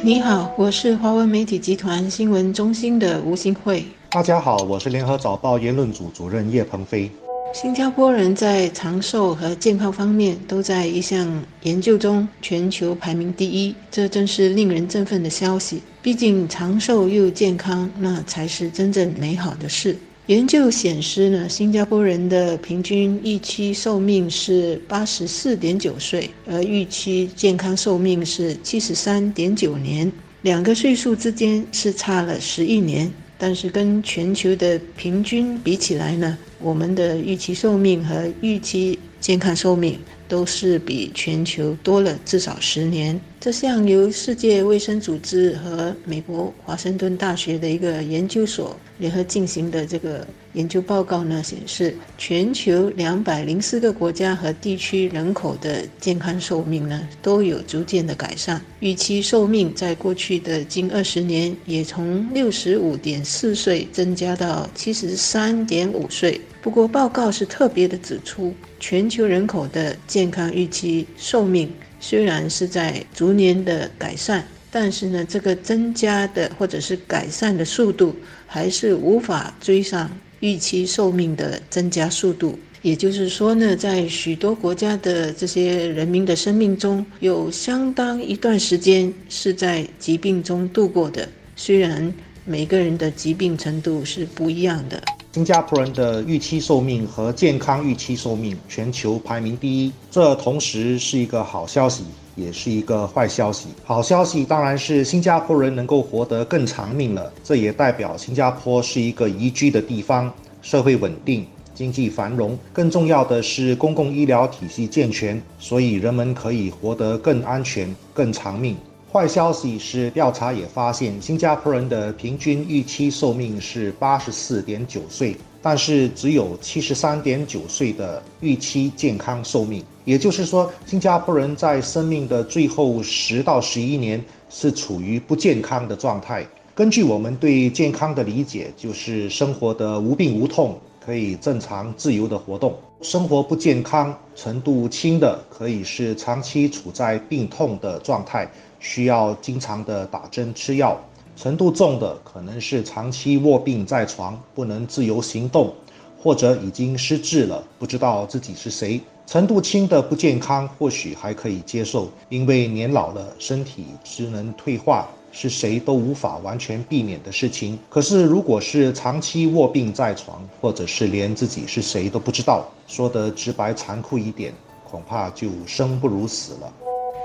你好，我是华文媒体集团新闻中心的吴新慧。大家好，我是联合早报言论组主任叶鹏飞。新加坡人在长寿和健康方面都在一项研究中全球排名第一，这真是令人振奋的消息。毕竟长寿又健康，那才是真正美好的事。研究显示呢，新加坡人的平均预期寿命是八十四点九岁，而预期健康寿命是七十三点九年，两个岁数之间是差了十一年。但是跟全球的平均比起来呢，我们的预期寿命和预期健康寿命都是比全球多了至少十年。这项由世界卫生组织和美国华盛顿大学的一个研究所联合进行的这个研究报告呢，显示全球两百零四个国家和地区人口的健康寿命呢都有逐渐的改善。预期寿命在过去的近二十年也从六十五点四岁增加到七十三点五岁。不过，报告是特别的指出，全球人口的健康预期寿命。虽然是在逐年的改善，但是呢，这个增加的或者是改善的速度还是无法追上预期寿命的增加速度。也就是说呢，在许多国家的这些人民的生命中，有相当一段时间是在疾病中度过的。虽然每个人的疾病程度是不一样的。新加坡人的预期寿命和健康预期寿命全球排名第一，这同时是一个好消息，也是一个坏消息。好消息当然是新加坡人能够活得更长命了，这也代表新加坡是一个宜居的地方，社会稳定，经济繁荣。更重要的是公共医疗体系健全，所以人们可以活得更安全、更长命。坏消息是，调查也发现，新加坡人的平均预期寿命是八十四点九岁，但是只有七十三点九岁的预期健康寿命。也就是说，新加坡人在生命的最后十到十一年是处于不健康的状态。根据我们对健康的理解，就是生活的无病无痛。可以正常自由的活动，生活不健康程度轻的，可以是长期处在病痛的状态，需要经常的打针吃药；程度重的，可能是长期卧病在床，不能自由行动，或者已经失智了，不知道自己是谁。程度轻的不健康或许还可以接受，因为年老了，身体机能退化。是谁都无法完全避免的事情。可是，如果是长期卧病在床，或者是连自己是谁都不知道，说得直白残酷一点，恐怕就生不如死了。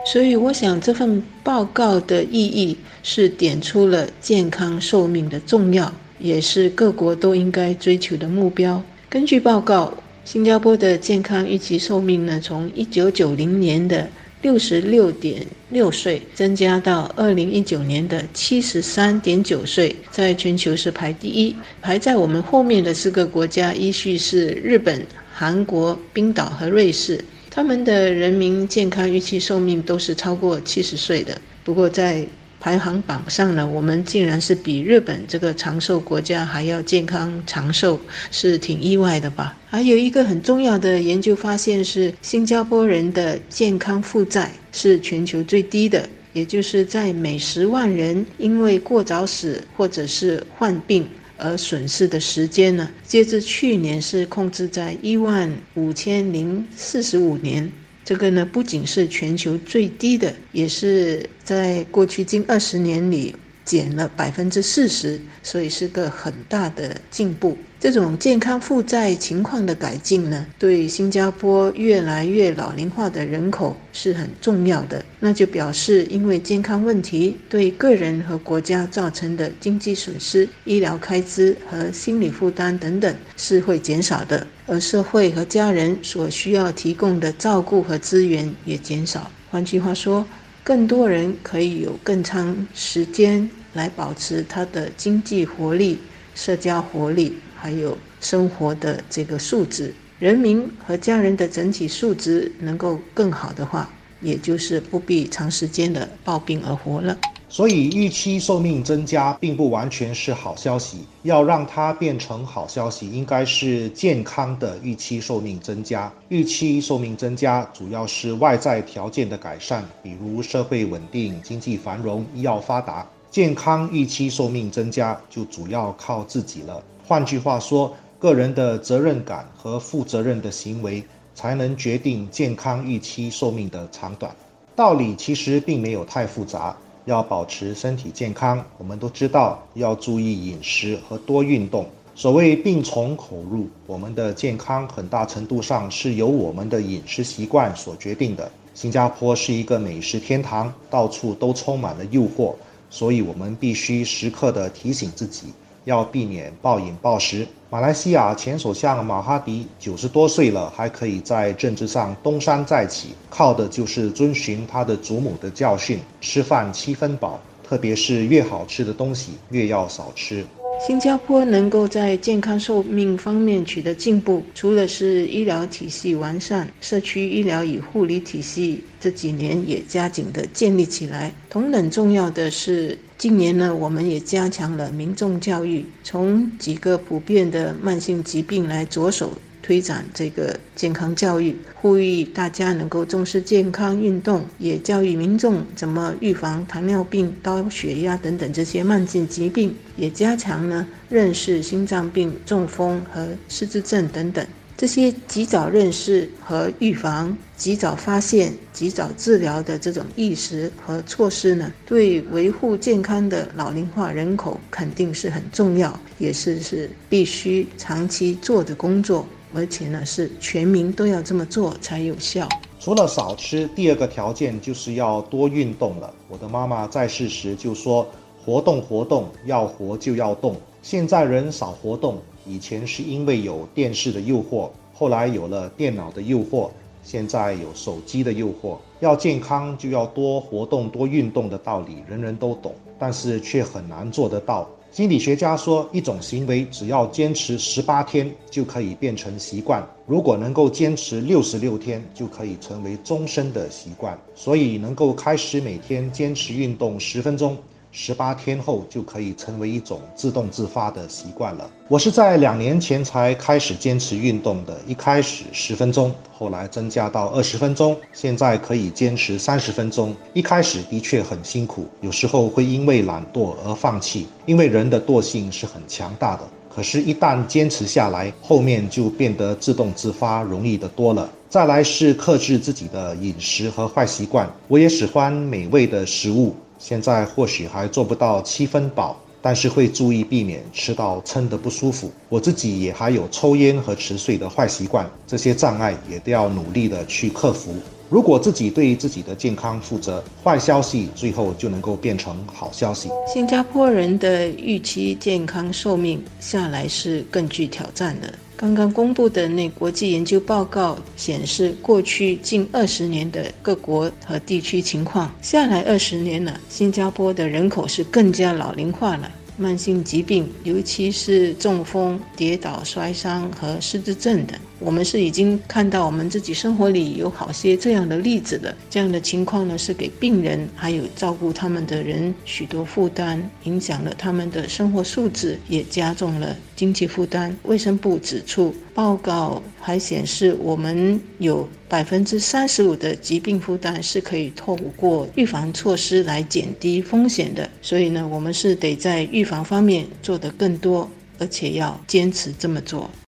所以，我想这份报告的意义是点出了健康寿命的重要，也是各国都应该追求的目标。根据报告，新加坡的健康预期寿命呢，从一九九零年的。六十六点六岁，增加到二零一九年的七十三点九岁，在全球是排第一。排在我们后面的四个国家依序是日本、韩国、冰岛和瑞士，他们的人民健康预期寿命都是超过七十岁的。不过在排行榜上呢，我们竟然是比日本这个长寿国家还要健康长寿，是挺意外的吧？还有一个很重要的研究发现是，新加坡人的健康负债是全球最低的，也就是在每十万人因为过早死或者是患病而损失的时间呢，截至去年是控制在一万五千零四十五年。这个呢，不仅是全球最低的，也是在过去近二十年里减了百分之四十，所以是个很大的进步。这种健康负债情况的改进呢，对新加坡越来越老龄化的人口是很重要的。那就表示，因为健康问题对个人和国家造成的经济损失、医疗开支和心理负担等等是会减少的，而社会和家人所需要提供的照顾和资源也减少。换句话说，更多人可以有更长时间来保持他的经济活力、社交活力。还有生活的这个素质，人民和家人的整体素质能够更好的话，也就是不必长时间的抱病而活了。所以预期寿命增加并不完全是好消息。要让它变成好消息，应该是健康的预期寿命增加。预期寿命增加主要是外在条件的改善，比如社会稳定、经济繁荣、医药发达。健康预期寿命增加就主要靠自己了。换句话说，个人的责任感和负责任的行为才能决定健康预期寿命的长短。道理其实并没有太复杂，要保持身体健康，我们都知道要注意饮食和多运动。所谓病从口入，我们的健康很大程度上是由我们的饮食习惯所决定的。新加坡是一个美食天堂，到处都充满了诱惑，所以我们必须时刻的提醒自己。要避免暴饮暴食。马来西亚前首相马哈迪九十多岁了，还可以在政治上东山再起，靠的就是遵循他的祖母的教训：吃饭七分饱，特别是越好吃的东西越要少吃。新加坡能够在健康寿命方面取得进步，除了是医疗体系完善，社区医疗与护理体系这几年也加紧的建立起来。同等重要的是，近年呢，我们也加强了民众教育，从几个普遍的慢性疾病来着手。推展这个健康教育，呼吁大家能够重视健康运动，也教育民众怎么预防糖尿病、高血压等等这些慢性疾病，也加强呢认识心脏病、中风和失智症等等这些及早认识和预防、及早发现、及早治疗的这种意识和措施呢，对维护健康的老龄化人口肯定是很重要，也是是必须长期做的工作。而且呢，是全民都要这么做才有效。除了少吃，第二个条件就是要多运动了。我的妈妈在世时就说：“活动活动，要活就要动。”现在人少活动，以前是因为有电视的诱惑，后来有了电脑的诱惑，现在有手机的诱惑。要健康就要多活动、多运动的道理，人人都懂，但是却很难做得到。心理学家说，一种行为只要坚持十八天就可以变成习惯，如果能够坚持六十六天，就可以成为终身的习惯。所以，能够开始每天坚持运动十分钟。十八天后就可以成为一种自动自发的习惯了。我是在两年前才开始坚持运动的，一开始十分钟，后来增加到二十分钟，现在可以坚持三十分钟。一开始的确很辛苦，有时候会因为懒惰而放弃，因为人的惰性是很强大的。可是，一旦坚持下来，后面就变得自动自发，容易的多了。再来是克制自己的饮食和坏习惯。我也喜欢美味的食物。现在或许还做不到七分饱，但是会注意避免吃到撑得不舒服。我自己也还有抽烟和迟睡的坏习惯，这些障碍也都要努力的去克服。如果自己对自己的健康负责，坏消息最后就能够变成好消息。新加坡人的预期健康寿命下来是更具挑战的。刚刚公布的那国际研究报告显示，过去近二十年的各国和地区情况下来二十年了，新加坡的人口是更加老龄化了。慢性疾病，尤其是中风、跌倒、摔伤和失智症等，我们是已经看到我们自己生活里有好些这样的例子的。这样的情况呢，是给病人还有照顾他们的人许多负担，影响了他们的生活素质，也加重了经济负担。卫生部指出，报告还显示，我们有。百分之三十五的疾病负担是可以透过预防措施来减低风险的，所以呢，我们是得在预防方面做得更多，而且要坚持这么做。